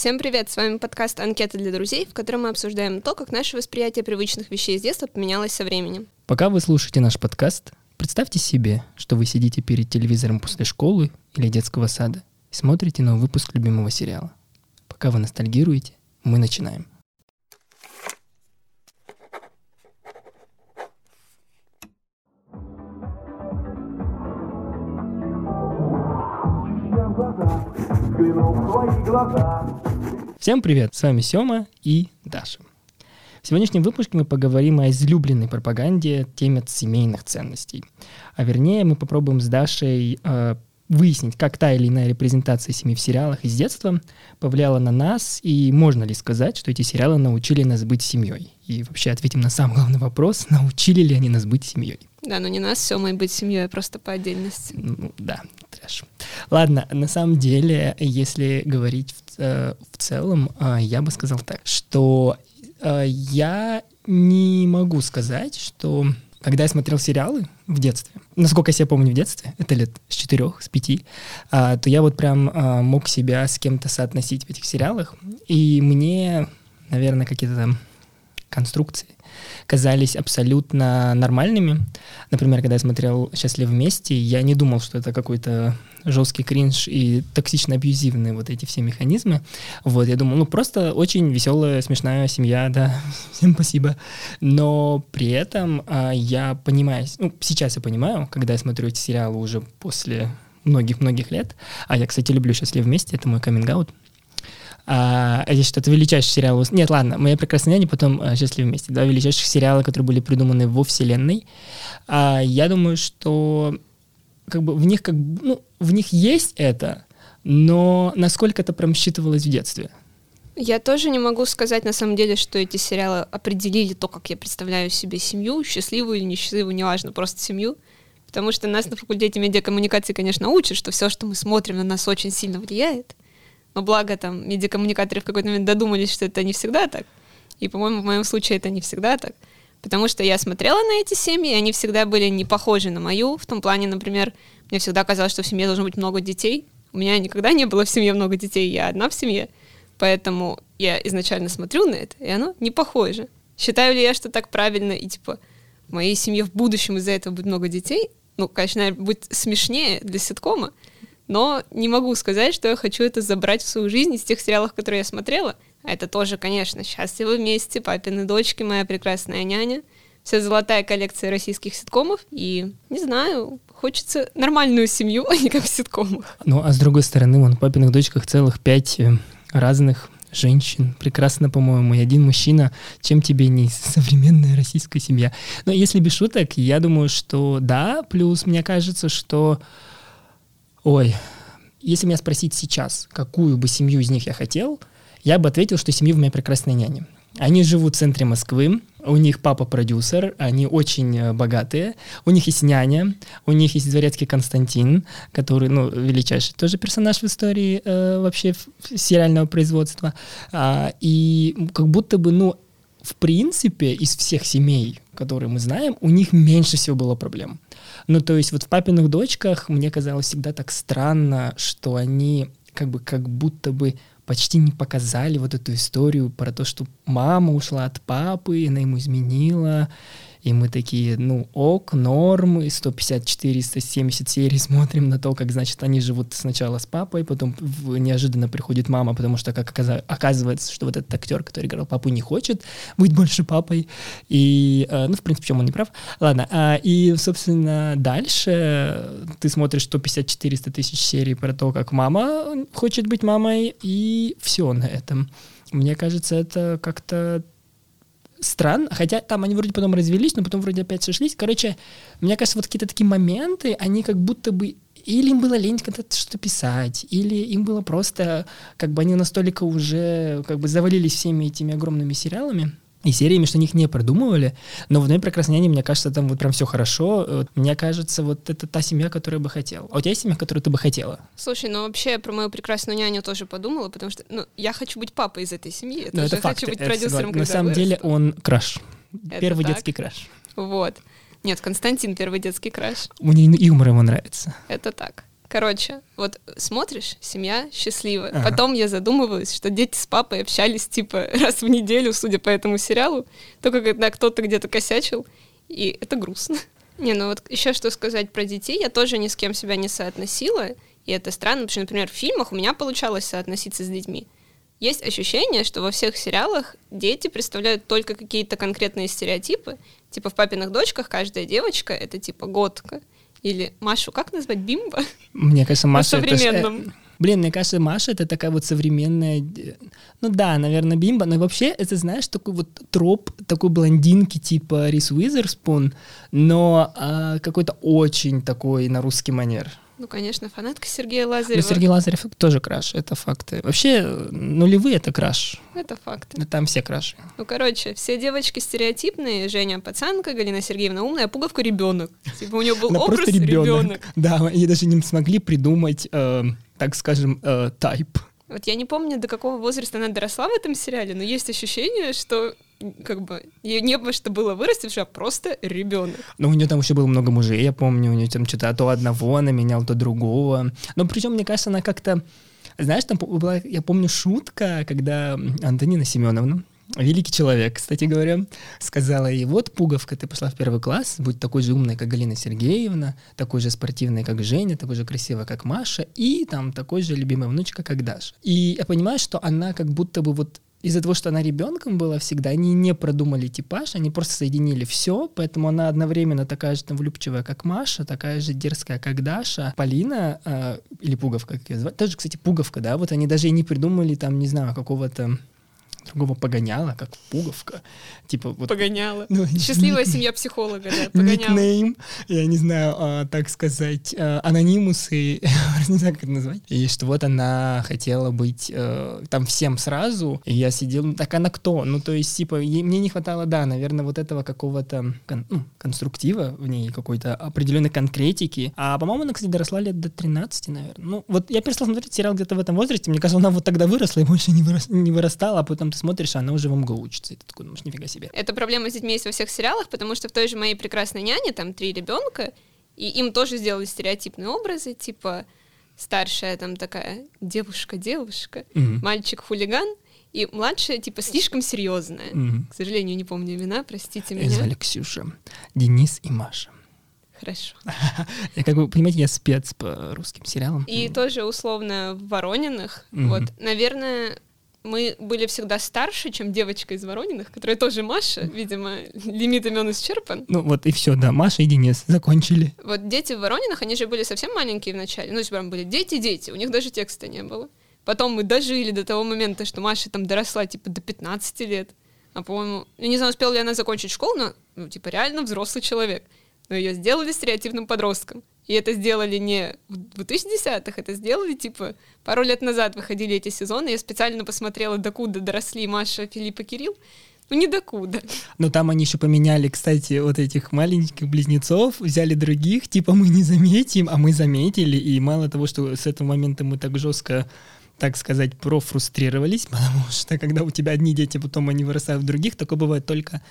Всем привет! С вами подкаст «Анкета для друзей», в котором мы обсуждаем то, как наше восприятие привычных вещей с детства поменялось со временем. Пока вы слушаете наш подкаст, представьте себе, что вы сидите перед телевизором после школы или детского сада и смотрите новый выпуск любимого сериала. Пока вы ностальгируете, мы начинаем. Всем привет, с вами Сёма и Даша. В сегодняшнем выпуске мы поговорим о излюбленной пропаганде теме семейных ценностей. А вернее, мы попробуем с Дашей э, выяснить, как та или иная репрезентация семьи в сериалах из детства повлияла на нас, и можно ли сказать, что эти сериалы научили нас быть семьей. И вообще ответим на самый главный вопрос, научили ли они нас быть семьей. Да, но не нас с Сёмой быть семьей, а просто по отдельности. Ну, да, трэш. Ладно, на самом деле, если говорить в, э, в целом, э, я бы сказал так, что э, я не могу сказать, что когда я смотрел сериалы в детстве, насколько я себя помню в детстве, это лет с четырех, с пяти, а, то я вот прям а, мог себя с кем-то соотносить в этих сериалах, и мне, наверное, какие-то там конструкции казались абсолютно нормальными. Например, когда я смотрел «Счастливы вместе», я не думал, что это какой-то жесткий кринж и токсично-абьюзивные вот эти все механизмы. Вот, я думал, ну, просто очень веселая, смешная семья, да, всем спасибо. Но при этом а, я понимаю, ну, сейчас я понимаю, когда я смотрю эти сериалы уже после многих-многих лет, а я, кстати, люблю «Счастливы вместе», это мой каминг-аут, а, я считаю, это величайший сериал. Нет, ладно, «Моя прекрасная няня», потом а, «Счастливы вместе». Два величайших сериала, которые были придуманы во вселенной. А, я думаю, что как бы в них как ну, в них есть это, но насколько это прям считывалось в детстве? Я тоже не могу сказать на самом деле, что эти сериалы определили то, как я представляю себе семью, счастливую или несчастливую, неважно, просто семью. Потому что нас на факультете медиакоммуникации, конечно, учат, что все, что мы смотрим, на нас очень сильно влияет. Но благо там медиакоммуникаторы в какой-то момент додумались, что это не всегда так. И, по-моему, в моем случае это не всегда так. Потому что я смотрела на эти семьи, и они всегда были не похожи на мою. В том плане, например, мне всегда казалось, что в семье должно быть много детей. У меня никогда не было в семье много детей, я одна в семье. Поэтому я изначально смотрю на это, и оно не похоже. Считаю ли я, что так правильно, и типа в моей семье в будущем из-за этого будет много детей? Ну, конечно, будет смешнее для ситкома, но не могу сказать, что я хочу это забрать в свою жизнь из тех сериалов, которые я смотрела. А это тоже, конечно, «Счастливы вместе», «Папины дочки», «Моя прекрасная няня», вся золотая коллекция российских ситкомов, и, не знаю, хочется нормальную семью, а не как в ситкомах. Ну, а с другой стороны, вон в «Папиных дочках» целых пять э, разных женщин. Прекрасно, по-моему, и один мужчина. Чем тебе не современная российская семья? Но если без шуток, я думаю, что да. Плюс мне кажется, что Ой, если меня спросить сейчас, какую бы семью из них я хотел, я бы ответил, что семью в моей прекрасной няне. Они живут в центре Москвы, у них папа продюсер, они очень э, богатые, у них есть няня, у них есть дворецкий Константин, который, ну, величайший тоже персонаж в истории э, вообще сериального производства, а, и как будто бы, ну, в принципе, из всех семей, которые мы знаем, у них меньше всего было проблем. Ну, то есть вот в «Папиных дочках» мне казалось всегда так странно, что они как бы как будто бы почти не показали вот эту историю про то, что мама ушла от папы, она ему изменила, и мы такие, ну, ок, норм, и 154, 170 серий смотрим на то, как, значит, они живут сначала с папой, потом неожиданно приходит мама, потому что, как оказывается, что вот этот актер, который играл папу, не хочет быть больше папой, и, э, ну, в принципе, чем он не прав. Ладно, а, и, собственно, дальше ты смотришь 150-400 тысяч серий про то, как мама хочет быть мамой, и все на этом. Мне кажется, это как-то странно, хотя там они вроде потом развелись, но потом вроде опять сошлись. Короче, мне кажется, вот какие-то такие моменты, они как будто бы или им было лень когда-то что-то писать, или им было просто, как бы они настолько уже как бы завалились всеми этими огромными сериалами, и сериями, что них не продумывали, но в «Одной прекрасной няне», мне кажется, там вот прям все хорошо. Мне кажется, вот это та семья, которую я бы хотел. А у тебя есть семья, которую ты бы хотела? Слушай, ну вообще про мою прекрасную няню тоже подумала, потому что ну, я хочу быть папой из этой семьи. Я ну, это факт. хочу быть продюсером, На самом вырасту. деле он краш. Это первый так. детский краш. Вот. Нет, Константин первый детский краш. Мне юмор ему нравится. Это так. Короче, вот смотришь, семья счастливая. Ага. Потом я задумывалась, что дети с папой общались типа раз в неделю, судя по этому сериалу, только когда кто-то где-то косячил, и это грустно. Не, ну вот еще что сказать про детей, я тоже ни с кем себя не соотносила, и это странно, потому что, например, в фильмах у меня получалось соотноситься с детьми. Есть ощущение, что во всех сериалах дети представляют только какие-то конкретные стереотипы. Типа в «Папиных дочках» каждая девочка — это типа готка. Или Машу как назвать? Бимба? Мне кажется, Маша... На это э, современном. Блин, мне кажется, Маша это такая вот современная, ну да, наверное, бимба, но вообще это, знаешь, такой вот троп такой блондинки типа Рис Уизерспун, но а, какой-то очень такой на русский манер. Ну, конечно, фанатка Сергея Но Лазарева. Сергей Лазарев тоже краш, это факты. Вообще э, нулевые это краш, Это факт. Ну, там все краши. Ну, короче, все девочки стереотипные. Женя пацанка, Галина Сергеевна умная, а Пуговка ребенок. Типа у нее был Она образ ребенок. ребенок. Да, и даже не смогли придумать, э, так скажем, э, тайп. Вот я не помню, до какого возраста она доросла в этом сериале, но есть ощущение, что как бы ей не во что было вырасти, потому что она просто ребенок. Но у нее там еще было много мужей, я помню, у нее там что-то то одного она меняла, то другого. Но причем, мне кажется, она как-то... Знаешь, там была, я помню, шутка, когда Антонина Семеновна, великий человек, кстати говоря, сказала ей, вот, Пуговка, ты пошла в первый класс, будь такой же умной, как Галина Сергеевна, такой же спортивной, как Женя, такой же красивой, как Маша, и там такой же любимая внучка, как Даша. И я понимаю, что она как будто бы вот из-за того, что она ребенком была всегда, они не продумали типаж, они просто соединили все, поэтому она одновременно такая же там влюбчивая, как Маша, такая же дерзкая, как Даша. Полина, э, или Пуговка, как ее звать, тоже, кстати, Пуговка, да, вот они даже и не придумали там, не знаю, какого-то другого погоняла, как Пуговка. Типа вот... Погоняла. Ну, Счастливая семья психолога, да, погоняла. Никнейм, я не знаю, а, так сказать, а, анонимусы, не знаю, как это назвать. И что вот она хотела быть э, там всем сразу, и я сидел, ну, так она кто? Ну, то есть, типа, ей- мне не хватало, да, наверное, вот этого какого-то кон- ну, конструктива в ней, какой-то определенной конкретики. А, по-моему, она, кстати, доросла лет до 13, наверное. Ну, вот я перестал смотреть сериал где-то в этом возрасте, мне кажется, она вот тогда выросла и больше не, вырос- не вырастала, а потом ты смотришь, а она уже в МГУ учится, и ты такой, думаешь, нифига себе. Эта проблема с детьми есть во всех сериалах, потому что в той же моей прекрасной няне там три ребенка, и им тоже сделали стереотипные образы, типа старшая там такая девушка-девушка, Мгм. мальчик-хулиган, и младшая типа слишком серьезная. Мгм. К сожалению, не помню имена, простите меня. звали Ксюша, Денис и Маша. Хорошо. Я как бы, понимаете, я спец по русским сериалам. И тоже условно в Ворониных, Мгм. вот, наверное, мы были всегда старше, чем девочка из Ворониных, которая тоже Маша, видимо, лимит имен исчерпан. Ну вот и все, да, Маша и Денис закончили. Вот дети в Воронинах, они же были совсем маленькие вначале. Ну, прям были дети-дети, у них даже текста не было. Потом мы дожили до того момента, что Маша там доросла, типа, до 15 лет. А, по-моему, я не знаю, успела ли она закончить школу, но, ну, типа, реально взрослый человек. Но ее сделали стереотипным подростком. И это сделали не в 2010-х, это сделали, типа, пару лет назад выходили эти сезоны. Я специально посмотрела, докуда доросли Маша, Филипп и Кирилл. Ну, не докуда. Но там они еще поменяли, кстати, вот этих маленьких близнецов, взяли других, типа мы не заметим, а мы заметили. И мало того, что с этого момента мы так жестко так сказать, профрустрировались, потому что когда у тебя одни дети, потом они вырастают в других, такое бывает только,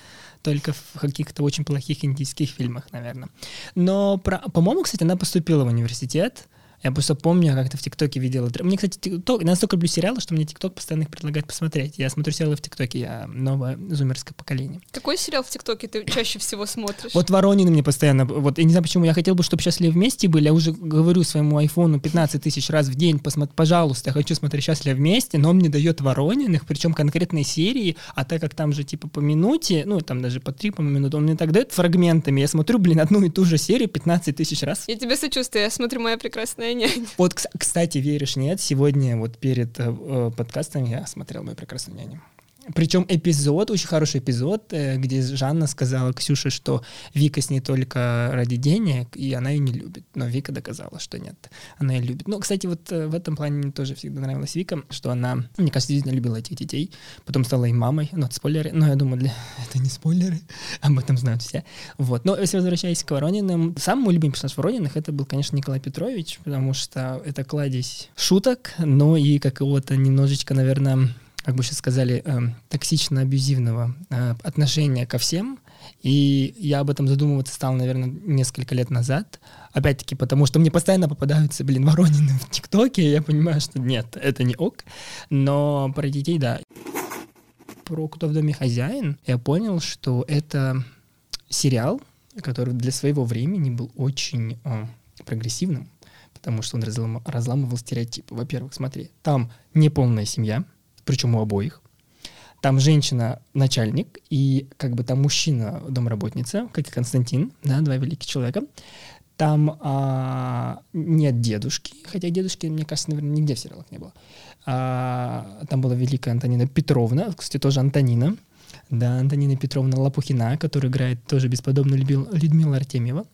только в каких-то очень плохих индийских фильмах, наверное. Но, про, по-моему, кстати, она поступила в университет, я просто помню, как-то в ТикТоке видела. Мне, кстати, ТикТок, я настолько люблю сериалы, что мне ТикТок постоянно их предлагает посмотреть. Я смотрю сериалы в ТикТоке, я новое зумерское поколение. Какой сериал в ТикТоке ты чаще всего смотришь? Вот Воронины мне постоянно, вот я не знаю почему, я хотел бы, чтобы счастливы вместе были, я уже говорю своему айфону 15 тысяч раз в день, посмотри, пожалуйста, я хочу смотреть счастливы вместе, но он мне дает Ворониных, причем конкретной серии, а так как там же типа по минуте, ну там даже по три по минуту, он мне так дает фрагментами, я смотрю, блин, одну и ту же серию 15 тысяч раз. Я тебе сочувствую, я смотрю «Моя прекрасная няня». Вот, кс- кстати, веришь, нет, сегодня вот перед э, э, подкастом я смотрел «Мою прекрасную няню». Причем эпизод, очень хороший эпизод, э, где Жанна сказала Ксюше, что Вика с ней только ради денег, и она ее не любит. Но Вика доказала, что нет, она ее любит. Ну, кстати, вот э, в этом плане мне тоже всегда нравилась Вика, что она, мне кажется, действительно любила этих детей, потом стала и мамой, ну, это спойлеры, но я думаю, для... это не спойлеры, об этом знают все. Вот, но если возвращаясь к Ворониным, самый мой любимый персонаж Ворониных это был, конечно, Николай Петрович, потому что это кладезь шуток, но и какого-то немножечко, наверное, как бы сейчас сказали, эм, токсично-абьюзивного э, отношения ко всем. И я об этом задумываться стал, наверное, несколько лет назад. Опять-таки, потому что мне постоянно попадаются, блин, воронины в ТикТоке, и я понимаю, что нет, это не ок. Но про детей, да. Про «Кто в доме хозяин» я понял, что это сериал, который для своего времени был очень о, прогрессивным, потому что он разлам, разламывал стереотипы. Во-первых, смотри, там неполная семья, причем у обоих. Там женщина начальник, и как бы там мужчина домработница, как и Константин, да, два великих человека. Там а, нет дедушки, хотя дедушки, мне кажется, наверное, нигде в сериалах не было. А, там была великая Антонина Петровна, кстати, тоже Антонина, да, Антонина Петровна Лопухина, которая играет тоже бесподобно любил Людмила Артемьева.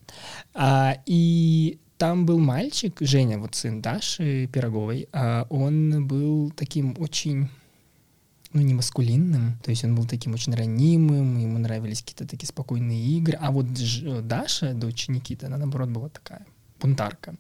А, и там был мальчик, Женя, вот сын Даши Пироговой, а он был таким очень ну, не маскулинным, то есть он был таким очень ранимым, ему нравились какие-то такие спокойные игры, а вот Даша, дочь Никиты, она, наоборот, была такая бунтарка.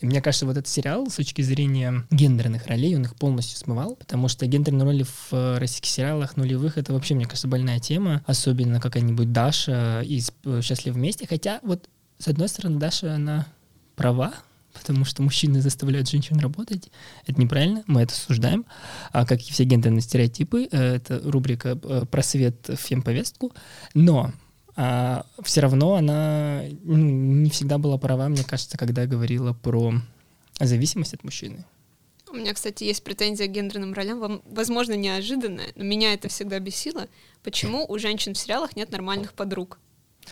И мне кажется, вот этот сериал с точки зрения гендерных ролей, он их полностью смывал, потому что гендерные роли в э, российских сериалах нулевых — это вообще, мне кажется, больная тема, особенно какая-нибудь Даша из э, «Счастлив вместе», хотя вот, с одной стороны, Даша, она права, потому что мужчины заставляют женщин работать. Это неправильно, мы это осуждаем. А как и все гендерные стереотипы, э, это рубрика про свет в фемповестку. Но а все равно она ну, не всегда была права, мне кажется, когда говорила про зависимость от мужчины. У меня, кстати, есть претензия к гендерным ролям, возможно, неожиданная, но меня это всегда бесило. Почему у женщин в сериалах нет нормальных подруг?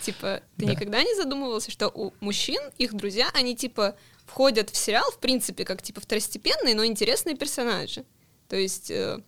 Типа, ты да. никогда не задумывался, что у мужчин их друзья, они типа входят в сериал, в принципе, как типа второстепенные, но интересные персонажи. То есть э,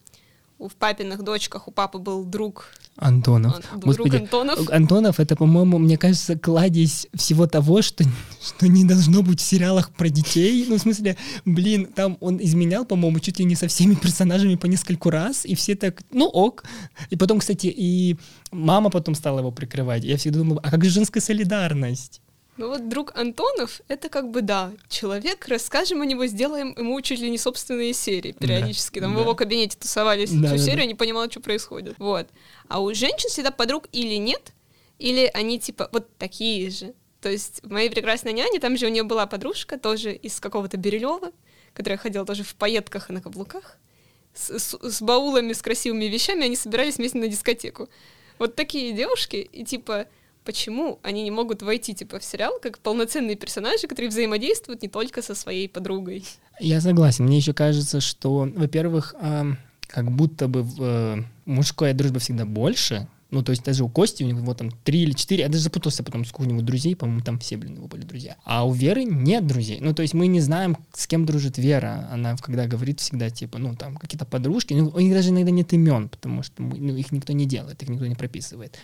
в папиных дочках у папы был друг Антонов. Он, друг Господи, Антонов. Антонов это, по-моему, мне кажется, кладезь всего того, что, что не должно быть в сериалах про детей. Ну, в смысле, блин, там он изменял, по-моему, чуть ли не со всеми персонажами по нескольку раз, и все так, ну ок. И потом, кстати, и мама потом стала его прикрывать. Я всегда думал, а как же женская солидарность? Ну вот друг Антонов, это как бы, да, человек, расскажем о него, сделаем ему чуть ли не собственные серии периодически. Да, Там да. в его кабинете тусовались да, всю да, серию, да. не понимала, что происходит. Вот. А у женщин всегда подруг или нет, или они типа вот такие же. То есть в моей прекрасной няне, там же у нее была подружка, тоже из какого-то Бирюлева, которая ходила тоже в пайетках и на каблуках, с, с, с баулами, с красивыми вещами, они собирались вместе на дискотеку. Вот такие девушки, и типа почему они не могут войти типа в сериал как полноценные персонажи, которые взаимодействуют не только со своей подругой. Я согласен. Мне еще кажется, что, во-первых, э, как будто бы э, мужская дружба всегда больше. Ну, то есть даже у Кости, у него там три или четыре, я даже запутался потом, сколько у него друзей, по-моему, там все, блин, его были друзья. А у Веры нет друзей. Ну, то есть мы не знаем, с кем дружит Вера. Она, когда говорит всегда, типа, ну, там, какие-то подружки, ну, у них даже иногда нет имен, потому что ну, их никто не делает, их никто не прописывает.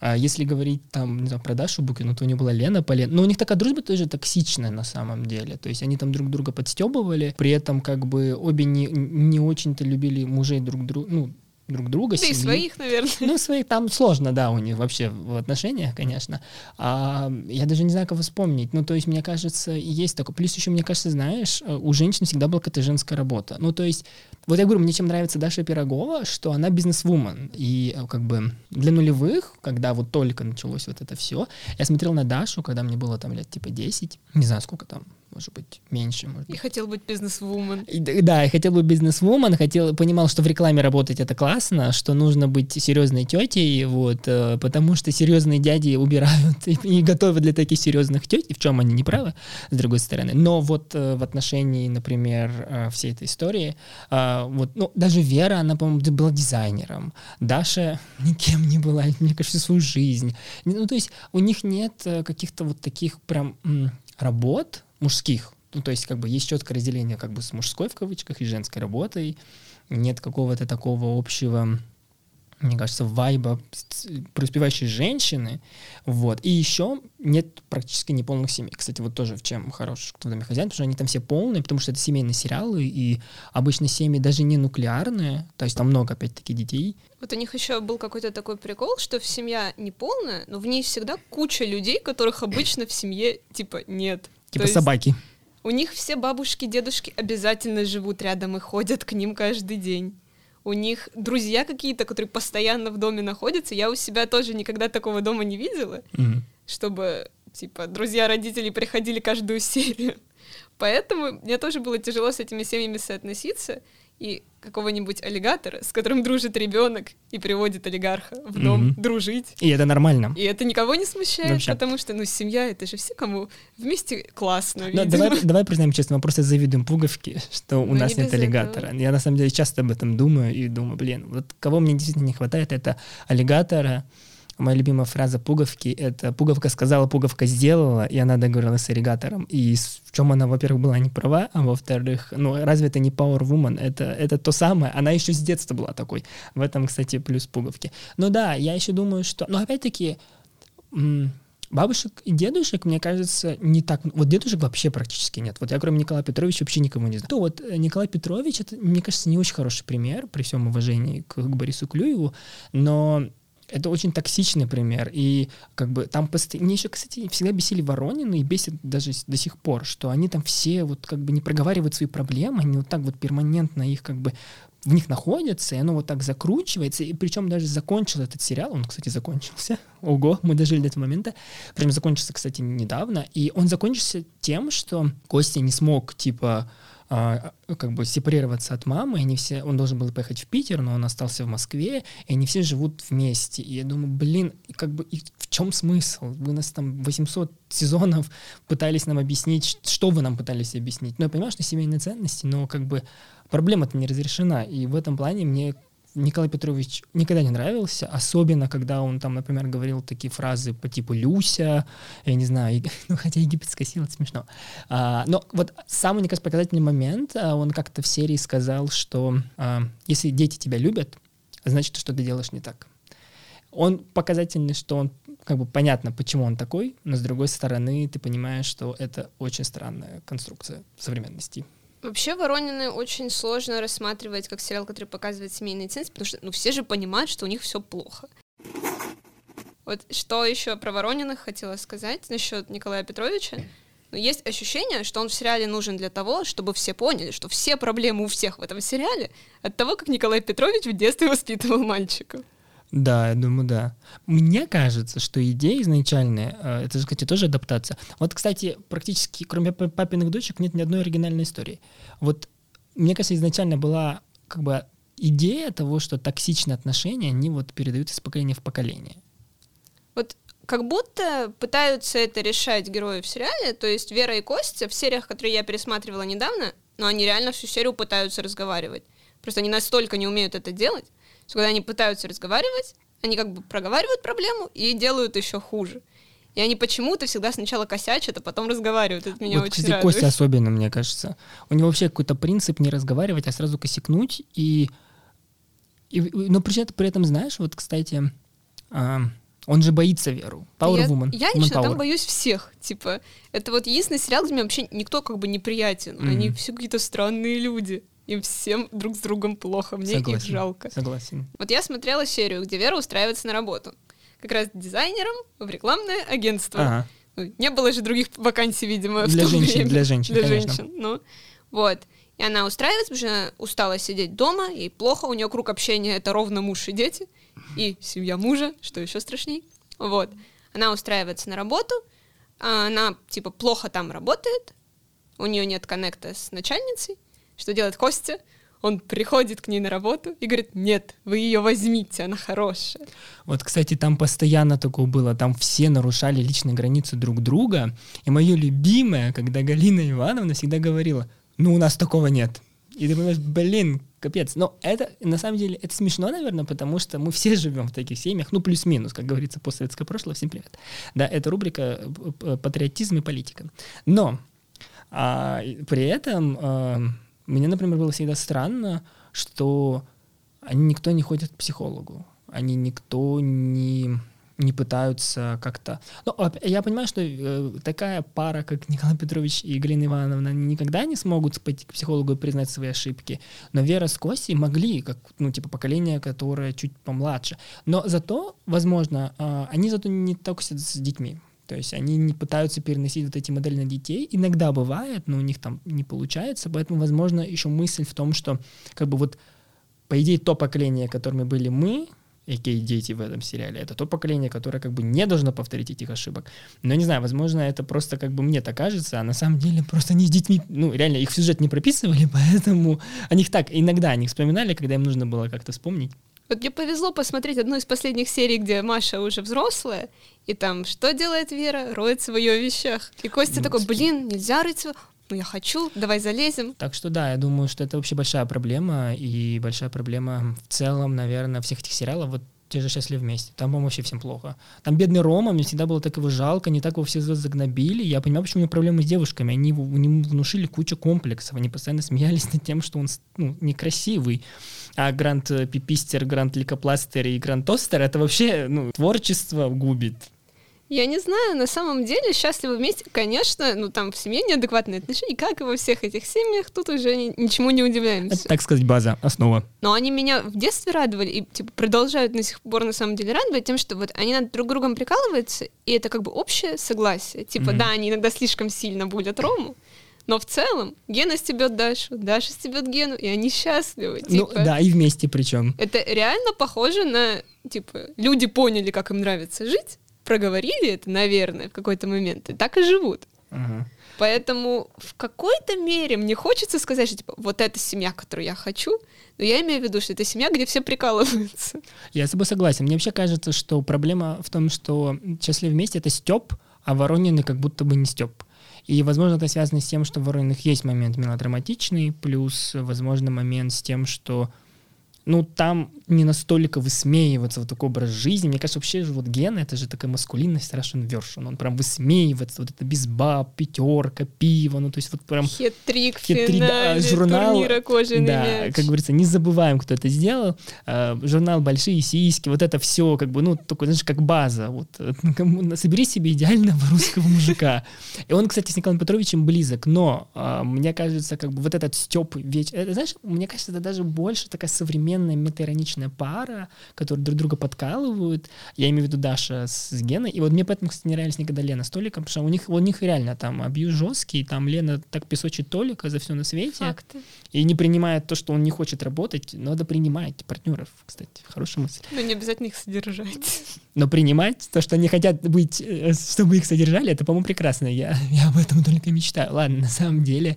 А если говорить там, не знаю, про Дашу Букину, то у нее была Лена Полен. Но у них такая дружба тоже токсичная на самом деле. То есть они там друг друга подстебывали, при этом как бы обе не, не очень-то любили мужей друг друга, ну, друг друга. Да семьи. и своих, наверное. Ну, своих там сложно, да, у них вообще в отношениях, конечно. А, я даже не знаю, кого вспомнить. Ну, то есть, мне кажется, есть такое. Плюс еще, мне кажется, знаешь, у женщин всегда была какая-то женская работа. Ну, то есть, вот я говорю, мне чем нравится Даша Пирогова, что она бизнес-вумен. И э, как бы для нулевых, когда вот только началось вот это все, я смотрел на Дашу, когда мне было там лет типа 10, не знаю, сколько там, может быть, меньше. Может быть. И хотел быть бизнес-вумен. Да, я хотел быть бизнес-вумен, хотел, понимал, что в рекламе работать это классно, что нужно быть серьезной тетей, вот, э, потому что серьезные дяди убирают и, и готовят для таких серьезных теть, и в чем они не правы, с другой стороны. Но вот э, в отношении, например, э, всей этой истории, вот, ну, даже Вера, она, по-моему, была дизайнером, Даша никем не была, мне кажется, свою жизнь. Ну, то есть у них нет каких-то вот таких прям работ, мужских. Ну, то есть, как бы есть четкое разделение как бы с мужской в кавычках и женской работой. Нет какого-то такого общего, мне кажется, вайба преуспевающей женщины. Вот. И еще нет практически неполных семей. Кстати, вот тоже в чем хорош «Кто в доме хозяин», потому что они там все полные, потому что это семейные сериалы, и обычно семьи даже не нуклеарные, то есть там много, опять-таки, детей. Вот у них еще был какой-то такой прикол, что семья не полная, но в ней всегда куча людей, которых обычно в семье, типа, нет. Типа То собаки. У них все бабушки, дедушки обязательно живут рядом и ходят к ним каждый день. у них друзья какие-то, которые постоянно в доме находятся. Я у себя тоже никогда такого дома не видела, Мгм. чтобы, типа, друзья родителей приходили каждую серию. Поэтому мне тоже было тяжело с этими семьями соотноситься. И какого-нибудь аллигатора, с которым дружит ребенок и приводит олигарха в дом Мгм. дружить. И это нормально. И это никого не смущает, Вообще. потому что, ну, семья — это же все, кому вместе классно, Но видимо. давай, давай признаем честно, мы просто завидуем пуговки, что у Ну, нас не нет аллигатора. Я на самом деле часто об этом думаю и думаю, блин, вот кого мне действительно не хватает, это аллигатора. Моя любимая фраза пуговки — это «пуговка сказала, пуговка сделала», и она договорилась с аллигатором. И в чем она, во-первых, была не права, а во-вторых, ну, разве это не Power Woman? Это, это то самое. Она еще с детства была такой. В этом, кстати, плюс пуговки. Но да, я еще думаю, что... Но опять-таки, м, бабушек и дедушек, мне кажется, не так... Вот дедушек вообще практически нет. Вот я, кроме Николая Петровича, вообще никого не знаю. То вот э, Николай Петрович, это, мне кажется, не очень хороший пример, при всем уважении к, к Борису Клюеву, но это очень токсичный пример. И как бы там постоянно... Мне еще, кстати, всегда бесили Воронины и бесит даже до сих пор, что они там все вот как бы не проговаривают свои проблемы, они вот так вот перманентно их как бы в них находятся, и оно вот так закручивается, и причем даже закончил этот сериал, он, кстати, закончился, ого, мы дожили до этого момента, причем закончился, кстати, недавно, и он закончился тем, что Костя не смог, типа, а, как бы сепарироваться от мамы, и они все, он должен был поехать в Питер, но он остался в Москве, и они все живут вместе, и я думаю, блин, как бы и в чем смысл? Вы нас там 800 сезонов пытались нам объяснить, что вы нам пытались объяснить? Ну, я понимаю, что семейные ценности, но как бы проблема-то не разрешена, и в этом плане мне Николай Петрович никогда не нравился, особенно когда он там, например, говорил такие фразы по типу «Люся», я не знаю, ну хотя египетская сила, это смешно. А, но вот самый, мне кажется, показательный момент, а, он как-то в серии сказал, что а, если дети тебя любят, значит, ты что-то делаешь не так. Он показательный, что он, как бы понятно, почему он такой, но с другой стороны, ты понимаешь, что это очень странная конструкция современности. Вообще Воронины очень сложно рассматривать как сериал, который показывает семейные ценности, потому что ну, все же понимают, что у них все плохо. Вот что еще про Ворониных хотела сказать насчет Николая Петровича. Ну, есть ощущение, что он в сериале нужен для того, чтобы все поняли, что все проблемы у всех в этом сериале от того, как Николай Петрович в детстве воспитывал мальчика. Да, я думаю, да. Мне кажется, что идея изначальная, э, это же, кстати, тоже адаптация. Вот, кстати, практически, кроме папиных дочек, нет ни одной оригинальной истории. Вот, мне кажется, изначально была как бы идея того, что токсичные отношения, они вот передаются из поколения в поколение. Вот как будто пытаются это решать герои в сериале, то есть Вера и Костя в сериях, которые я пересматривала недавно, но они реально всю серию пытаются разговаривать. Просто они настолько не умеют это делать, что когда они пытаются разговаривать, они как бы проговаривают проблему и делают еще хуже. И они почему-то всегда сначала косячат, а потом разговаривают. Это меня вот, очень кстати, радует. Костя особенно, мне кажется. У него вообще какой-то принцип не разговаривать, а сразу косякнуть. И, и, но при, этом- при этом, знаешь, вот, кстати, а, он же боится Веру. Power я, Woman. Я Woman лично Power. там боюсь всех. Типа, это вот единственный сериал, где мне вообще никто как бы неприятен. Мгм. Они все какие-то странные люди. Им всем друг с другом плохо. Мне их Согласен. жалко. Согласен. Вот я смотрела серию, где Вера устраивается на работу. Как раз дизайнером в рекламное агентство. Ага. Ну, не было же других вакансий, видимо, в Для то женщин, время. для женщин, Для конечно. женщин, ну. Вот. И она устраивается, потому что устала сидеть дома, ей плохо, у нее круг общения это ровно муж и дети, и семья мужа, что еще страшней. Вот. Она устраивается на работу, а она, типа, плохо там работает, у нее нет коннекта с начальницей. Что делает Костя? Он приходит к ней на работу и говорит, нет, вы ее возьмите, она хорошая. Вот, кстати, там постоянно такое было. Там все нарушали личные границы друг друга. И мое любимое, когда Галина Ивановна всегда говорила, ну, у нас такого нет. И ты понимаешь, блин, капец. Но это, на самом деле, это смешно, наверное, потому что мы все живем в таких семьях, ну, плюс-минус, как говорится, постсоветское прошлое. Всем привет. Да, это рубрика э, п- патриотизм и политика. Но а, при этом а, мне, например, было всегда странно, что они никто не ходит к психологу, они никто не не пытаются как-то... Ну, я понимаю, что э, такая пара, как Николай Петрович и Галина Ивановна, они никогда не смогут пойти к психологу и признать свои ошибки. Но Вера с Костей могли, как, ну, типа, поколение, которое чуть помладше. Но зато, возможно, э, они зато не токсят с детьми. То есть они не пытаются переносить вот эти модели на детей. Иногда бывает, но у них там не получается. Поэтому, возможно, еще мысль в том, что как бы вот по идее, то поколение, которыми были мы, какие дети в этом сериале. Это то поколение, которое как бы не должно повторить этих ошибок. Но не знаю, возможно, это просто как бы мне так кажется, а на самом деле просто они с детьми, ну, реально, их в сюжет не прописывали, поэтому они их так, иногда они вспоминали, когда им нужно было как-то вспомнить. Вот мне повезло посмотреть одну из последних серий, где Маша уже взрослая, и там что делает Вера? Роется в ее вещах. И Костя ну, такой, блин, нельзя рыться ну я хочу, давай залезем. Так что да, я думаю, что это вообще большая проблема, и большая проблема в целом, наверное, всех этих сериалов. Вот те же «Счастливы вместе». Там, по-моему, вообще всем плохо. Там бедный Рома, мне всегда было так его жалко, не так его все загнобили. Я понимаю, почему у него проблемы с девушками. Они ему внушили кучу комплексов. Они постоянно смеялись над тем, что он ну, некрасивый. А Грант Пипистер, Грант Ликопластер и Грант Тостер — это вообще ну, творчество губит. Я не знаю, на самом деле счастливы вместе, конечно, ну там в семье неадекватные отношения, как и во всех этих семьях, тут уже ни, ничему не удивляемся. Это, так сказать, база, основа. Но они меня в детстве радовали и типа продолжают на сих пор на самом деле радовать тем, что вот они над друг другом прикалываются, и это как бы общее согласие. Типа, mm-hmm. да, они иногда слишком сильно булят Рому, но в целом Гена стебет Дашу, Даша стебет Гену, и они счастливы. Ну типа, да, и вместе причем. Это реально похоже на, типа, люди поняли, как им нравится жить, проговорили это, наверное, в какой-то момент, и так и живут. Uh-huh. Поэтому в какой-то мере мне хочется сказать, что типа вот эта семья, которую я хочу, но я имею в виду, что это семья, где все прикалываются. Я с тобой согласен. Мне вообще кажется, что проблема в том, что «Счастливы вместе» — это Степ, а Воронины как будто бы не Степ. И, возможно, это связано с тем, что в Ворониных есть момент мелодраматичный, плюс, возможно, момент с тем, что ну, там не настолько высмеиваться вот такой образ жизни. Мне кажется, вообще вот Гена, это же такая маскулинность Russian version. Он прям высмеивается, вот это без баб, пятерка, пиво, ну, то есть вот прям... Хитрик, хитрик да, журнал, турнира кожаный Да, мяч. как говорится, не забываем, кто это сделал. Uh, журнал «Большие сиськи», вот это все, как бы, ну, такой, знаешь, как база. Вот, собери себе идеального русского мужика. И он, кстати, с Николаем Петровичем близок, но uh, мне кажется, как бы вот этот Степ веч... Это, знаешь, мне кажется, это даже больше такая современная охуенная метаироничная пара, которые друг друга подкалывают. Я имею в виду Даша с Геной. И вот мне поэтому, кстати, не нравилась никогда Лена с Толиком, потому что у них, у них реально там абьюз жесткий, там Лена так песочит Толика за все на свете. Факты. И не принимает то, что он не хочет работать. Надо принимать партнеров, кстати. Хорошая мысль. Но не обязательно их содержать. Но принимать то, что они хотят быть, э, чтобы их содержали, это, по-моему, прекрасно. Я, я об этом только мечтаю. Ладно, на самом деле.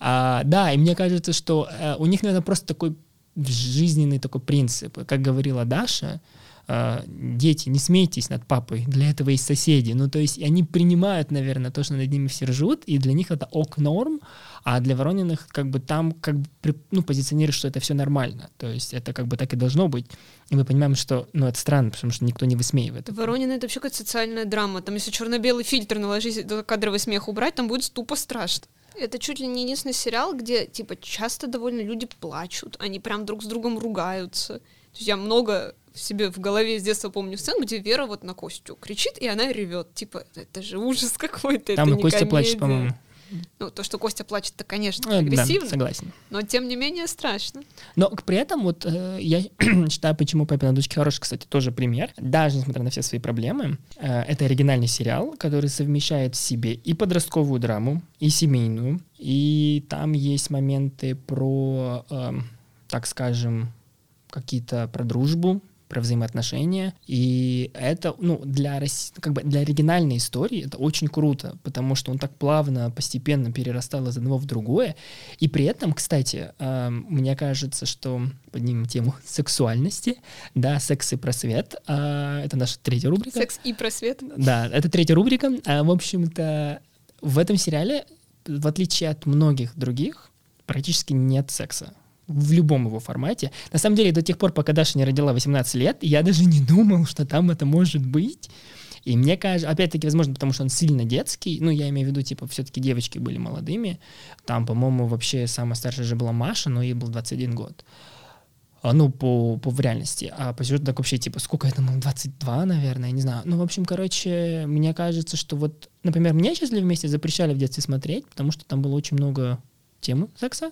А, да, и мне кажется, что а, у них, наверное, просто такой жизненный такой принцип. Как говорила Даша, э, дети, не смейтесь над папой, для этого есть соседи. Ну, то есть они принимают, наверное, то, что над ними все ржут, и для них это ок-норм, а для Ворониных как бы там как бы ну, позиционируют, что это все нормально. То есть это как бы так и должно быть. И мы понимаем, что ну, это странно, потому что никто не высмеивает. Воронины — это вообще какая-то социальная драма. Там если черно-белый фильтр наложить, кадровый смех убрать, там будет тупо страшно. Это чуть ли не единственный сериал, где, типа, часто довольно люди плачут, они прям друг с другом ругаются. То есть я много себе в голове с детства помню сцену, где Вера вот на Костю кричит, и она ревет. Типа, это же ужас какой-то. Там и Костя плачет, по-моему. Ну, то, что Костя плачет, это, конечно, э, агрессивно. Да, согласен. Но, тем не менее, страшно. Но при этом вот э, я считаю, почему «Папина дочка» хороший, кстати, тоже пример. Даже несмотря на все свои проблемы, э, это оригинальный сериал, который совмещает в себе и подростковую драму, и семейную. И там есть моменты про, э, так скажем, какие-то про дружбу, про взаимоотношения. И это, ну, для, как бы для оригинальной истории это очень круто, потому что он так плавно, постепенно перерастал из одного в другое. И при этом, кстати, э, мне кажется, что поднимем тему сексуальности, да, секс и просвет. Э, это наша третья рубрика. Секс и просвет. Да, это третья рубрика. А, в общем-то, в этом сериале, в отличие от многих других, практически нет секса в любом его формате. На самом деле, до тех пор, пока Даша не родила 18 лет, я даже не думал, что там это может быть. И мне кажется, опять-таки, возможно, потому что он сильно детский, ну, я имею в виду, типа, все-таки девочки были молодыми. Там, по-моему, вообще самая старшая же была Маша, но ей был 21 год. А, ну, по, по в реальности. А по сюжету так вообще, типа, сколько это, ну, 22, наверное, не знаю. Ну, в общем, короче, мне кажется, что вот, например, мне «Счастливы вместе» запрещали в детстве смотреть, потому что там было очень много тему секса.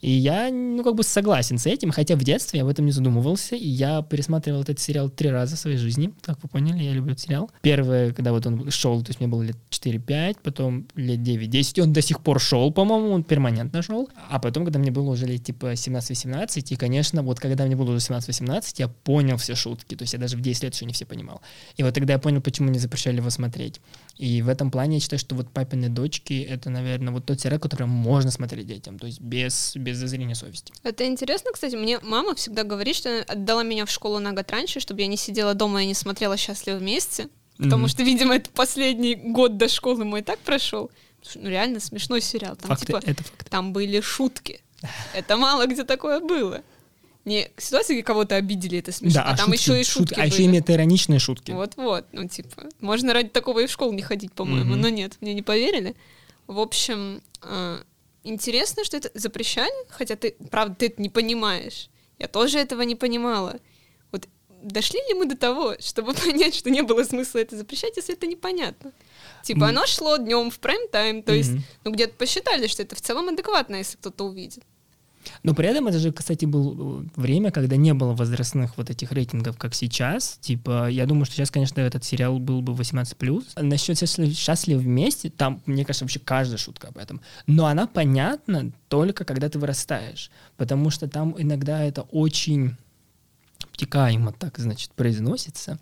И я, ну, как бы согласен с этим, хотя в детстве я об этом не задумывался, и я пересматривал этот сериал три раза в своей жизни, как вы поняли, я люблю этот сериал. Первое, когда вот он шел, то есть мне было лет 4-5, потом лет 9-10, он до сих пор шел, по-моему, он перманентно шел, а потом, когда мне было уже лет типа 17-18, и, конечно, вот когда мне было уже 17-18, я понял все шутки, то есть я даже в 10 лет еще не все понимал. И вот тогда я понял, почему не запрещали его смотреть. И в этом плане я считаю, что вот «Папины дочки» — это, наверное, вот тот сериал, который можно смотреть детям, то есть без, без зазрения совести. Это интересно, кстати, мне мама всегда говорит, что отдала меня в школу на год раньше, чтобы я не сидела дома и не смотрела «Счастливы вместе», потому mm-hmm. что, видимо, это последний год до школы мой так прошел. Ну, реально смешной сериал. Там, факты, типа, это факты. там были шутки. Это мало где такое было не ситуация, где кого-то обидели, это смешно, да, а, а там шутки, еще и шутки, шутки были. А еще имеют ироничные шутки. Вот-вот, ну типа, можно ради такого и в школу не ходить, по-моему, mm-hmm. но нет, мне не поверили. В общем, э, интересно, что это запрещали, хотя ты, правда, ты это не понимаешь. Я тоже этого не понимала. Вот дошли ли мы до того, чтобы понять, что не было смысла это запрещать, если это непонятно? Типа, mm-hmm. оно шло днем в прайм-тайм, то mm-hmm. есть, ну, где-то посчитали, что это в целом адекватно, если кто-то увидит. Но при этом это же, кстати, было время, когда не было возрастных вот этих рейтингов, как сейчас. Типа, я думаю, что сейчас, конечно, этот сериал был бы 18+. Насчет «Счастлив вместе», там, мне кажется, вообще каждая шутка об этом. Но она понятна только, когда ты вырастаешь. Потому что там иногда это очень обтекаемо так, значит, произносится.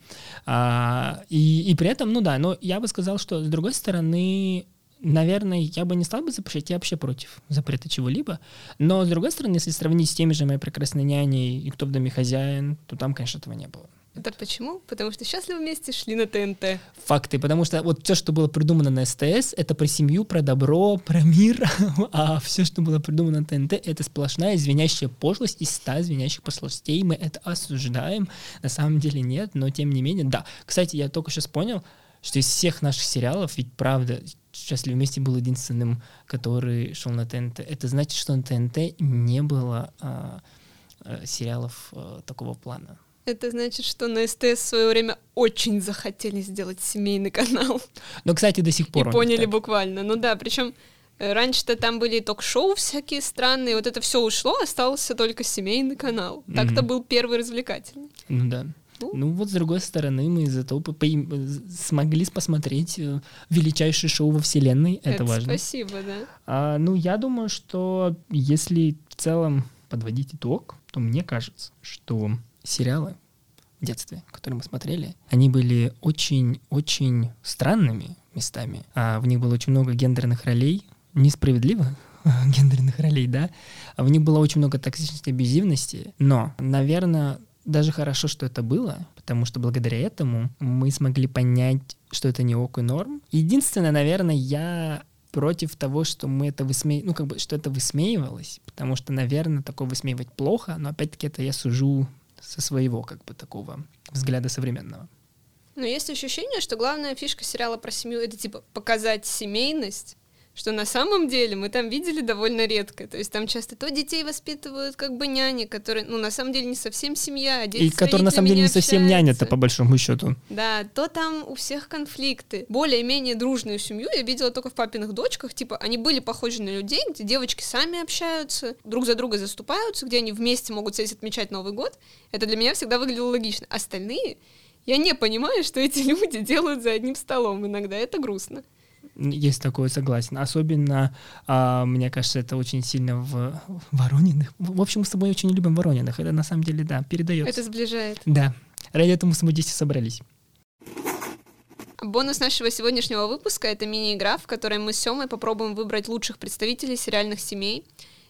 А, и, и при этом, ну да, но я бы сказал, что с другой стороны, наверное, я бы не стал бы запрещать, я вообще против запрета чего-либо. Но, с другой стороны, если сравнить с теми же «Моей прекрасной няней» и «Кто в доме хозяин», то там, конечно, этого не было. Это почему? Потому что счастливы вместе шли на ТНТ. Факты, потому что вот все, что было придумано на СТС, это про семью, про добро, про мир, а все, что было придумано на ТНТ, это сплошная звенящая пошлость из ста звенящих пошлостей. Мы это осуждаем. На самом деле нет, но тем не менее, да. Кстати, я только сейчас понял, что из всех наших сериалов, ведь правда, «Счастливы вместе» был единственным, который шел на ТНТ. Это значит, что на ТНТ не было а, а, сериалов а, такого плана. Это значит, что на СТС в свое время очень захотели сделать семейный канал. Но, кстати, до сих пор. И поняли так. буквально. Ну да, причем э, раньше-то там были ток-шоу всякие странные, вот это все ушло, остался только семейный канал. Так-то mm-hmm. был первый развлекательный. Ну да. Ну, ну вот с другой стороны, мы зато по- смогли посмотреть э, величайшее шоу во вселенной. Это, Это важно. Спасибо, да. А, ну, я думаю, что если в целом подводить итог, то мне кажется, что сериалы в детстве, которые мы смотрели, они были очень-очень странными местами. А в них было очень много гендерных ролей, несправедливо гендерных ролей, да. А в них было очень много токсичности, абьюзивности. Но, наверное, даже хорошо, что это было, потому что благодаря этому мы смогли понять, что это не ок и норм. Единственное, наверное, я против того, что мы это высме... ну, как бы, что это высмеивалось, потому что, наверное, такое высмеивать плохо, но опять-таки это я сужу со своего, как бы, такого взгляда современного. Но есть ощущение, что главная фишка сериала про семью — это, типа, показать семейность, что на самом деле мы там видели довольно редко. То есть там часто то детей воспитывают как бы няни, которые, ну, на самом деле не совсем семья, а дети И которые на самом деле не совсем няня-то, по большому счету. Да, то там у всех конфликты. Более-менее дружную семью я видела только в папиных дочках. Типа, они были похожи на людей, где девочки сами общаются, друг за друга заступаются, где они вместе могут сесть отмечать Новый год. Это для меня всегда выглядело логично. Остальные я не понимаю, что эти люди делают за одним столом. Иногда это грустно. Есть такое, согласен. Особенно, а, мне кажется, это очень сильно в Ворониных. В общем, мы с тобой очень любим Ворониных. Это на самом деле, да, передается. Это сближает. Да. Ради этого мы с тобой здесь и собрались. Бонус нашего сегодняшнего выпуска — это мини-игра, в которой мы с Семой попробуем выбрать лучших представителей сериальных семей.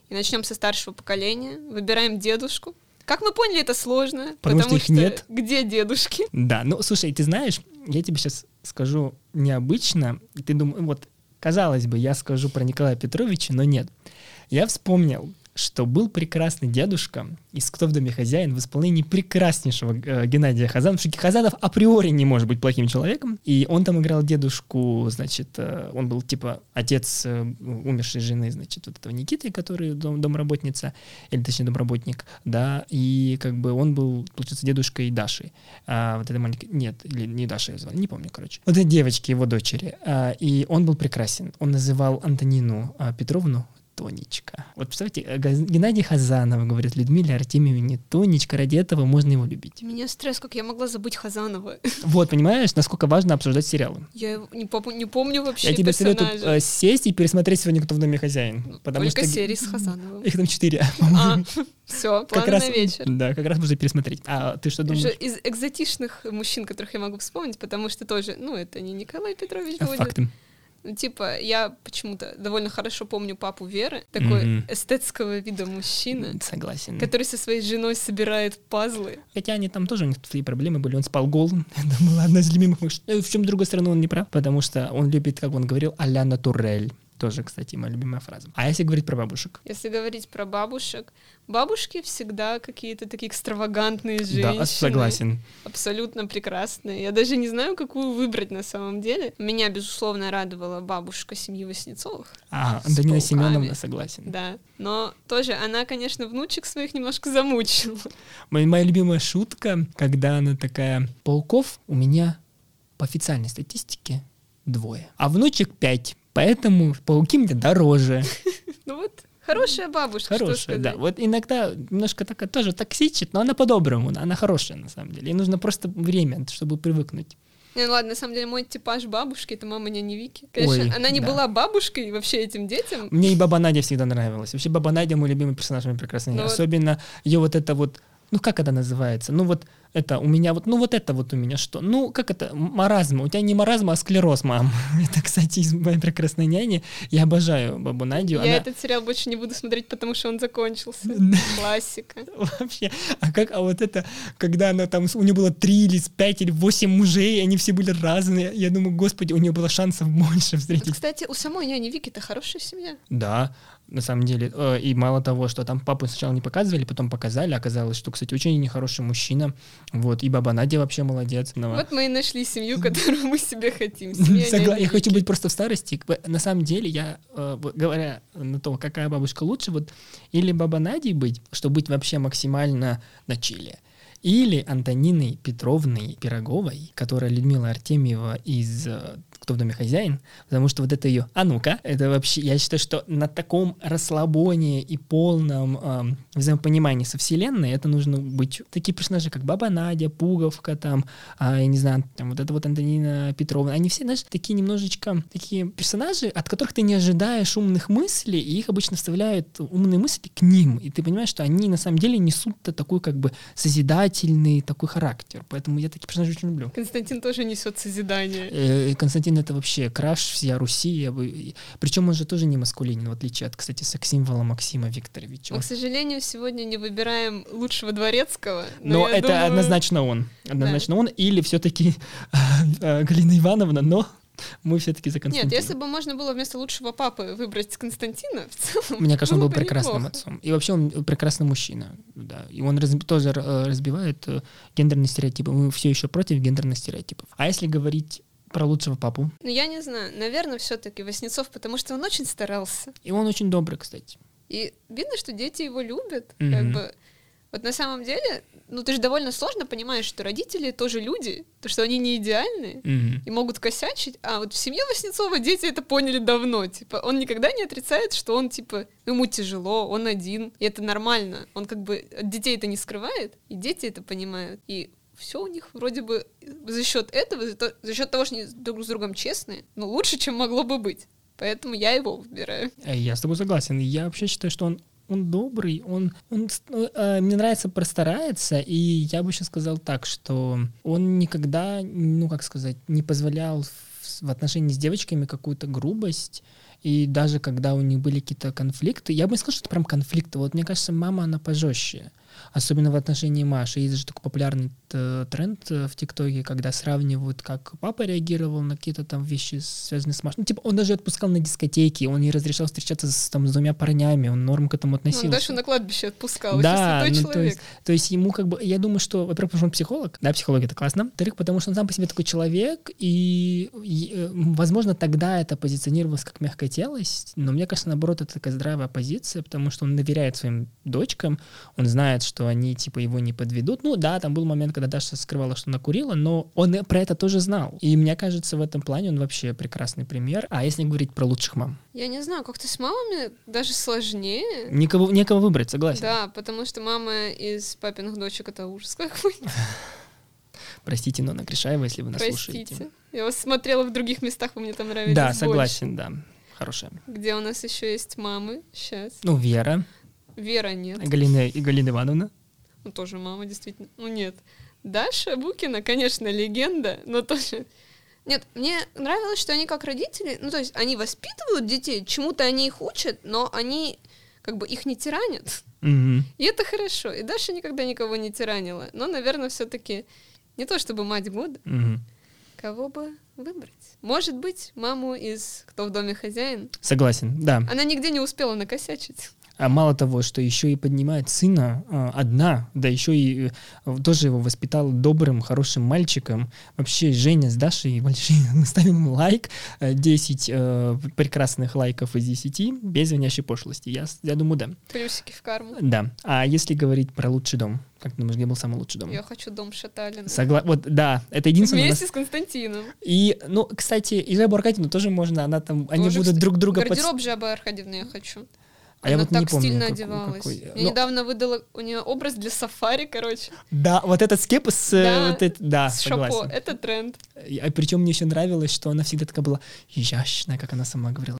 И начнем со старшего поколения. Выбираем дедушку. Как мы поняли, это сложно. Потому, потому что их что нет. Где дедушки? Да, ну слушай, ты знаешь, я тебе сейчас скажу необычно. Ты думаешь, вот, казалось бы, я скажу про Николая Петровича, но нет. Я вспомнил, что был прекрасный дедушка из «Кто в доме хозяин» в исполнении прекраснейшего э, Геннадия Хазанова, что Хазанов априори не может быть плохим человеком, и он там играл дедушку, значит, э, он был типа отец э, умершей жены, значит, вот этого Никиты, который дом, домработница, или точнее домработник, да, и как бы он был, получается, дедушкой Даши, а, вот этой маленькой, нет, или не Даша ее звали, не помню, короче, вот этой девочки, его дочери, а, и он был прекрасен, он называл Антонину а, Петровну Тонечка. Вот представьте, э, Геннадий Хазанов говорит Людмиле Артемьевне не Тонечка, ради этого можно его любить. Меня стресс, как я могла забыть Хазанова. Вот, понимаешь, насколько важно обсуждать сериалы. Я не, пом- не помню вообще Я тебе советую э, сесть и пересмотреть сегодня «Кто в доме хозяин». Потому Только что... серии с Хазановым. Их там четыре. А, все, Как планы раз, на вечер. да, как раз можно пересмотреть. А ты что думаешь? Из экзотичных мужчин, которых я могу вспомнить, потому что тоже, ну, это не Николай Петрович А, будет. Факты. Ну, типа, я почему-то довольно хорошо помню папу Веры, такой Мгм. эстетского вида мужчина, Согласен. который со своей женой собирает пазлы. Хотя они там тоже у них свои проблемы были. Он спал голым. Это была одна из любимых. Э, В чем, с другой стороны, он не прав, потому что он любит, как он говорил, а-ля натурель. Тоже, кстати, моя любимая фраза. А если говорить про бабушек? Если говорить про бабушек, бабушки всегда какие-то такие экстравагантные женщины. Да, согласен. Абсолютно прекрасные. Я даже не знаю, какую выбрать на самом деле. Меня, безусловно, радовала бабушка семьи Васнецовых. А, Антонина. Семеновна, согласен. Да. Но тоже она, конечно, внучек своих немножко замучила. Моя, моя любимая шутка, когда она такая, пауков у меня по официальной статистике двое, а внучек пять, поэтому пауки мне дороже. Ну вот, хорошая бабушка, Хорошая, да. Вот иногда немножко такая тоже токсичит, но она по-доброму, она хорошая на самом деле. Ей нужно просто время, чтобы привыкнуть. Не, ну ладно, на самом деле мой типаж бабушки это мама няни Вики. Конечно, Ой, она не да. была бабушкой вообще этим детям. Мне и Баба Надя всегда нравилась. Вообще Баба Надя мой любимый персонаж моей прекрасной. Ну вот. Особенно ее вот это вот, ну как это называется? Ну вот это у меня вот, ну вот это вот у меня что? Ну как это? Маразм. У тебя не маразм, а склероз, мам. Это, кстати, из моей прекрасной няни. Я обожаю Бабу Надю. Я Она- этот сериал больше не буду смотреть, потому что он закончился. Классика. Вообще, а как, а вот это, когда она там, у нее было три или пять или восемь мужей, они все были разные, я думаю, господи, у нее было шансов больше Вот, встретить. кстати, у самой няни Вики это хорошая семья. Да, на самом деле, э, и мало того, что там папу сначала не показывали, потом показали, оказалось, что, кстати, очень нехороший мужчина, вот, и баба Надя вообще молодец. Ну, Вот мы и нашли семью, которую мы себе хотим. Согла- Я хочу быть просто в старости. На самом деле, я, э, говоря на то, какая бабушка лучше, вот или баба Надей быть, чтобы быть вообще максимально на чиле, или Антониной Петровной Пироговой, которая Людмила Артемьева из э, «Кто в доме хозяин», потому что вот это ее «А ну-ка», это вообще, я считаю, что на таком расслабоне и полном эм, взаимопонимании со вселенной это нужно быть. Такие персонажи, как Баба Надя, Пуговка, там, а, я не знаю, там вот это вот Антонина Петровна, они все, знаешь, такие немножечко такие персонажи, от которых ты не ожидаешь умных мыслей, и их обычно вставляют умные мысли к ним, и ты понимаешь, что они на самом деле несут такой как бы созидательный такой характер, поэтому я такие персонажи очень люблю. Константин тоже несет созидание. Э, Константин это вообще краш всея Руси, я бы... причем он же тоже не маскулинен, в отличие от, кстати, секс-символа Максима Викторовича. Мы, к сожалению, сегодня не выбираем лучшего дворецкого. Но я это думаю- однозначно он. Однозначно он. Или все-таки Галина Ивановна, но мы все-таки за Нет, Константина. если бы можно было вместо лучшего папы выбрать Константина, в целом, Мне кажется, он был бы прекрасным неплохо. отцом. И вообще он прекрасный мужчина. Да. И он разби- тоже э, разбивает э, гендерные стереотипы. Мы все еще против гендерных стереотипов. А если говорить про лучшего папу, Ну, я не знаю, наверное, все-таки Васнецов, потому что он очень старался. и он очень добрый, кстати. И видно, что дети его любят. Мгм. Как бы. Вот на самом деле, ну ты же довольно сложно понимаешь, что родители тоже люди, то что они не идеальны Мгм. и могут косячить. А вот в семье Васнецова дети это поняли давно. Типа, он никогда не отрицает, что он, типа, ему тяжело, он один, и это нормально. Он как бы от детей это не скрывает, и дети это понимают. И все у них вроде бы за счет этого, за, счет того, что они друг с другом честные, ну, лучше, чем могло бы быть. Поэтому я его выбираю. Я с тобой согласен. Я вообще считаю, что он он добрый, он, он ну, э, мне нравится простарается, и я бы еще сказал так, что он никогда, ну как сказать, не позволял в, в отношении с девочками какую-то грубость, и даже когда у них были какие-то конфликты, я бы не сказал, что это прям конфликты, вот мне кажется, мама, она пожестче, особенно в отношении Маши. Есть же такой популярный т- тренд э, в ТикТоке, когда сравнивают, как папа реагировал на какие-то там вещи, связанные с Машей. Ну, типа, он даже отпускал на дискотеки, он не разрешал встречаться с, там, с двумя парнями, он норм к этому относился. Он Дашу на кладбище отпускал, Да, ну, то есть, то есть ему как бы, я думаю, что, во-первых, потому что он психолог, да, психология это классно, во-вторых, потому что он сам по себе такой человек, и, и, э, возможно, тогда это позиционировалось как мягкотелость, но мне кажется, наоборот, это такая здравая позиция, потому что он доверяет своим дочкам, он знает, что они, типа, его не подведут. Ну, да, там был момент, когда Даша скрывала, что она курила, но он про это тоже знал. И мне кажется, в этом плане он вообще прекрасный пример. А если говорить про лучших мам? Я не знаю, как-то с мамами даже сложнее. Никого, некого выбрать, согласен. Да, потому что мама из папиных дочек — это ужас какой-то. Простите, но Гришаева, если вы нас Простите. слушаете. Я вас смотрела в других местах, вы мне там нравились Да, больше. согласен, да. Хорошая. Где у нас еще есть мамы? Сейчас. Ну, Вера, Вера нет. Галина и Галина Ивановна. Ну, тоже мама, действительно. Ну, нет. Даша Букина, конечно, легенда, но тоже... Нет, мне нравилось, что они как родители, ну, то есть они воспитывают детей, чему-то они их учат, но они как бы их не тиранят. Мгм. И это хорошо. И Даша никогда никого не тиранила. Но, наверное, все-таки не то чтобы мать года. Мгм. Кого бы выбрать? Может быть, маму из «Кто в доме хозяин»? Согласен, да. Она нигде не успела накосячить. А мало того, что еще и поднимает сына а, одна, да еще и э, тоже его воспитала добрым, хорошим мальчиком. Вообще Женя с Дашей большие наставим им лайк, э, 10 э, прекрасных лайков из 10, без звонящей пошлости. Я, я думаю, да. Плюсики в карму. Да. А если говорить про лучший дом, как ты думаешь, где был самый лучший дом? Я хочу дом Шаталина. Согла... Вот, да, это единственное. у нас- Вместе с Константином. И, ну, кстати, и Жабу Аркадьевну тоже можно, она там, они Тоже, будут кстати, друг друга под- Гардероб Жабы Аркадьевны я хочу. А я Она вот не так помню, стильно какой- одевалась. какой. Я Ну, недавно выдала у нее образ для сафари, короче. Да, вот этот скеп с... э, Да, вот это- да, с шапо. согласен. Это тренд. А причем мне еще нравилось, что она всегда такая была изящная, как она сама говорила.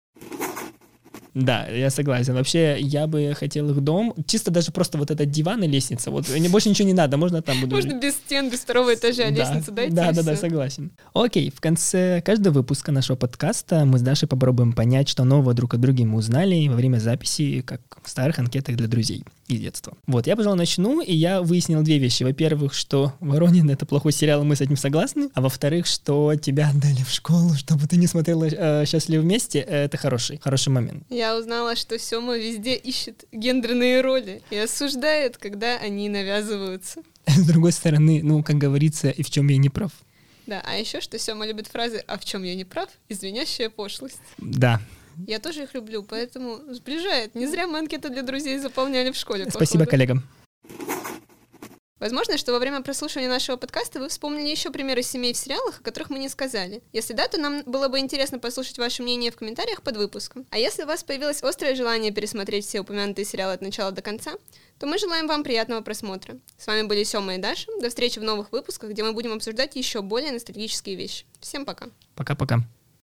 Да, я согласен. Вообще, я бы хотел их дом. Чисто даже просто вот этот диван и лестница. Вот мне больше ничего не надо, можно там буду... Можно без стен, без второго этажа Да, лестницу дайте. Да, да, да, согласен. Окей, в конце каждого выпуска нашего подкаста мы с Дашей попробуем понять, что нового друг о друге мы узнали во время записи, как в старых анкетах для друзей из детства. Вот, я, пожалуй, начну, и я выяснил две вещи. Во-первых, что «Воронин» — это плохой сериал, и мы с этим согласны. А во-вторых, что тебя отдали в школу, чтобы ты не смотрела э, «Счастливы вместе» — это хороший, хороший момент. Я узнала, что Сёма везде ищет гендерные роли и осуждает, когда они навязываются. С другой стороны, ну, как говорится, и в чем я не прав. Да, а еще что Сёма любит фразы «А в чем я не прав?» и «Звенящая пошлость». Да, Я тоже их люблю, поэтому сближает. Не зря мы анкеты для друзей заполняли в школе. спасибо походу. коллегам. Возможно, что во время прослушивания нашего подкаста вы вспомнили еще примеры семей в сериалах, о которых мы не сказали. Если да, то нам было бы интересно послушать ваше мнение в комментариях под выпуском. А если у вас появилось острое желание пересмотреть все упомянутые сериалы от начала до конца, то мы желаем вам приятного просмотра. С вами были Сёма и Даша. До встречи в новых выпусках, где мы будем обсуждать еще более ностальгические вещи. Всем пока! Пока-пока.